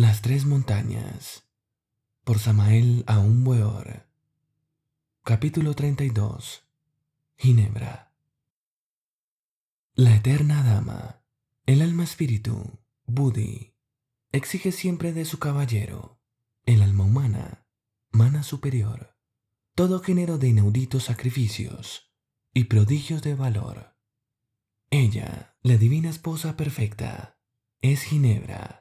Las tres montañas por Samael Aún Capítulo 32 Ginebra. La eterna dama, el alma espíritu, Budi, exige siempre de su caballero, el alma humana, mana superior, todo género de inauditos sacrificios y prodigios de valor. Ella, la divina esposa perfecta, es Ginebra,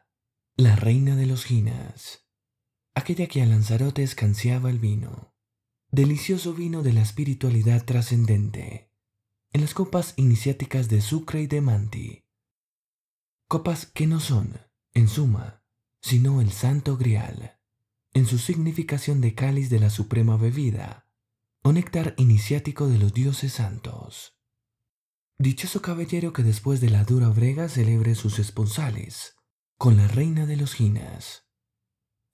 la reina de los Ginas, aquella que a Lanzarote escanciaba el vino, delicioso vino de la espiritualidad trascendente, en las copas iniciáticas de Sucre y de Manti, copas que no son, en suma, sino el santo grial, en su significación de cáliz de la suprema bebida, o néctar iniciático de los dioses santos. Dichoso caballero que después de la dura brega celebre sus esponsales con la reina de los ginas.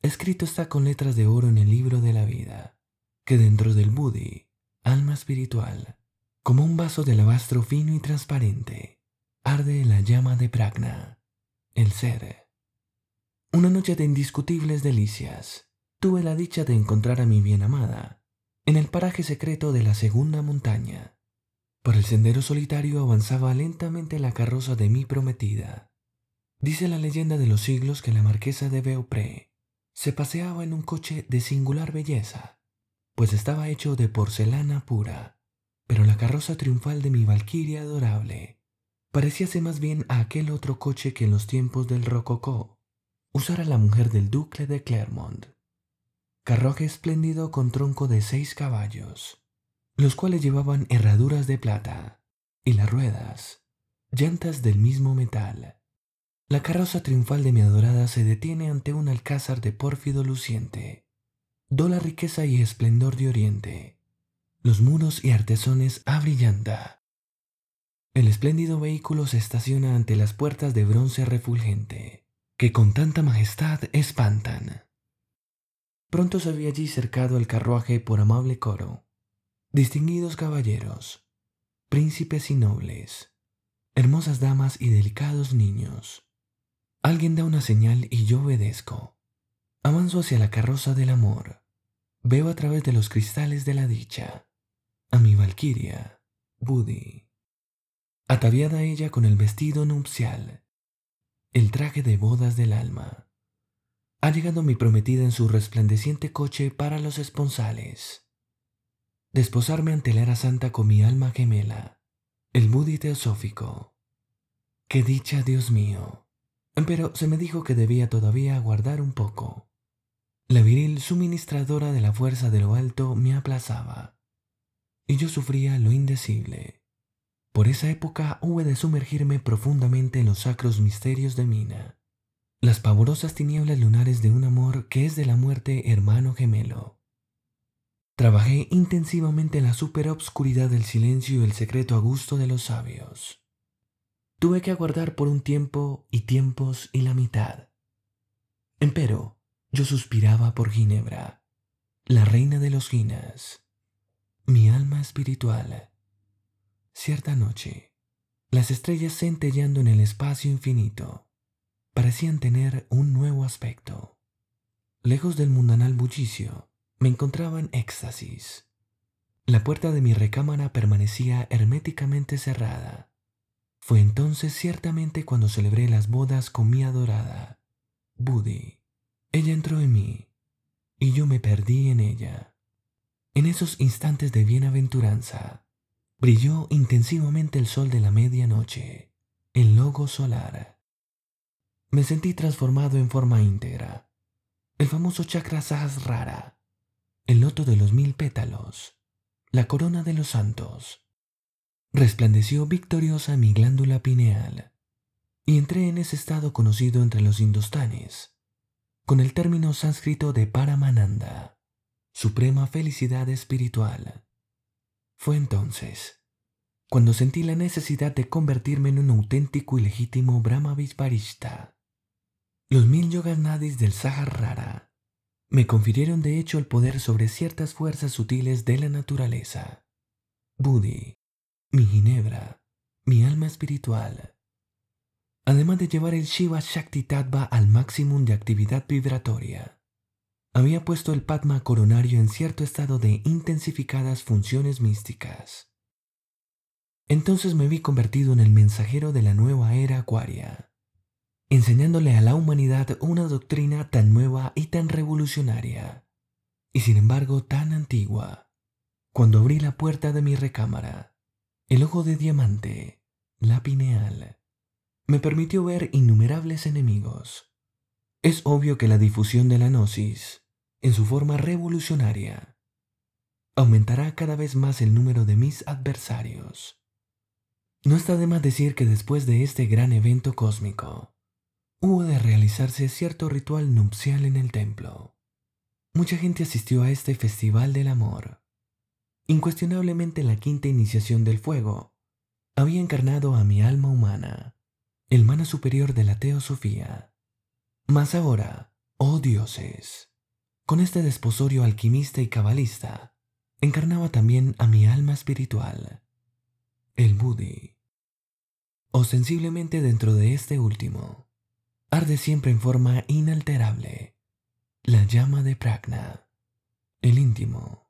Escrito está con letras de oro en el libro de la vida, que dentro del Budi, alma espiritual, como un vaso de alabastro fino y transparente, arde la llama de Pragna, el ser. Una noche de indiscutibles delicias, tuve la dicha de encontrar a mi bien amada en el paraje secreto de la segunda montaña por el sendero solitario avanzaba lentamente la carroza de mi prometida. Dice la leyenda de los siglos que la marquesa de Beaupré se paseaba en un coche de singular belleza, pues estaba hecho de porcelana pura, pero la carroza triunfal de mi valquiria adorable parecíase más bien a aquel otro coche que en los tiempos del rococó usara la mujer del duque de Clermont. Carruaje espléndido con tronco de seis caballos, los cuales llevaban herraduras de plata, y las ruedas, llantas del mismo metal. La carroza triunfal de mi adorada se detiene ante un alcázar de pórfido luciente. Do la riqueza y esplendor de oriente. Los muros y artesones abrillanta. El espléndido vehículo se estaciona ante las puertas de bronce refulgente, que con tanta majestad espantan. Pronto se ve allí cercado el carruaje por amable coro, distinguidos caballeros, príncipes y nobles, hermosas damas y delicados niños. Alguien da una señal y yo obedezco. Avanzo hacia la carroza del amor. Veo a través de los cristales de la dicha a mi valquiria, Budi, ataviada ella con el vestido nupcial, el traje de bodas del alma. Ha llegado mi prometida en su resplandeciente coche para los esponsales desposarme ante la era santa con mi alma gemela, el Budi teosófico. Qué dicha, Dios mío. Pero se me dijo que debía todavía aguardar un poco. La viril suministradora de la fuerza de lo alto me aplazaba, y yo sufría lo indecible. Por esa época hube de sumergirme profundamente en los sacros misterios de Mina, las pavorosas tinieblas lunares de un amor que es de la muerte hermano gemelo. Trabajé intensivamente en la superobscuridad del silencio y el secreto a gusto de los sabios. Tuve que aguardar por un tiempo y tiempos y la mitad. Empero, yo suspiraba por Ginebra, la reina de los Ginas, mi alma espiritual. Cierta noche, las estrellas centellando en el espacio infinito parecían tener un nuevo aspecto. Lejos del mundanal bullicio, me encontraba en éxtasis. La puerta de mi recámara permanecía herméticamente cerrada. Fue entonces ciertamente cuando celebré las bodas con mi adorada, Budi. Ella entró en mí y yo me perdí en ella. En esos instantes de bienaventuranza, brilló intensivamente el sol de la medianoche, el logo solar. Me sentí transformado en forma íntegra. El famoso chakra sahasrara el loto de los mil pétalos, la corona de los santos. Resplandeció victoriosa mi glándula pineal y entré en ese estado conocido entre los indostanes con el término sánscrito de Paramananda, suprema felicidad espiritual. Fue entonces cuando sentí la necesidad de convertirme en un auténtico y legítimo Brahma Vishvarishta. Los mil yoganadis del Sahara me confirieron de hecho el poder sobre ciertas fuerzas sutiles de la naturaleza. Budi, mi ginebra, mi alma espiritual. además de llevar el Shiva Shakti Tattva al máximo de actividad vibratoria. Había puesto el Padma coronario en cierto estado de intensificadas funciones místicas. Entonces me vi convertido en el mensajero de la nueva era acuaria, enseñándole a la humanidad una doctrina tan nueva y tan revolucionaria, y sin embargo tan antigua. Cuando abrí la puerta de mi recámara, el ojo de diamante, la pineal, me permitió ver innumerables enemigos. Es obvio que la difusión de la gnosis, en su forma revolucionaria, aumentará cada vez más el número de mis adversarios. No está de más decir que después de este gran evento cósmico, hubo de realizarse cierto ritual nupcial en el templo. Mucha gente asistió a este festival del amor. Incuestionablemente la quinta iniciación del fuego había encarnado a mi alma humana, el mana superior de la teosofía. Mas ahora, oh dioses, con este desposorio alquimista y cabalista, encarnaba también a mi alma espiritual, el Budi ostensiblemente dentro de este último, arde siempre en forma inalterable la llama de Pragna, el íntimo,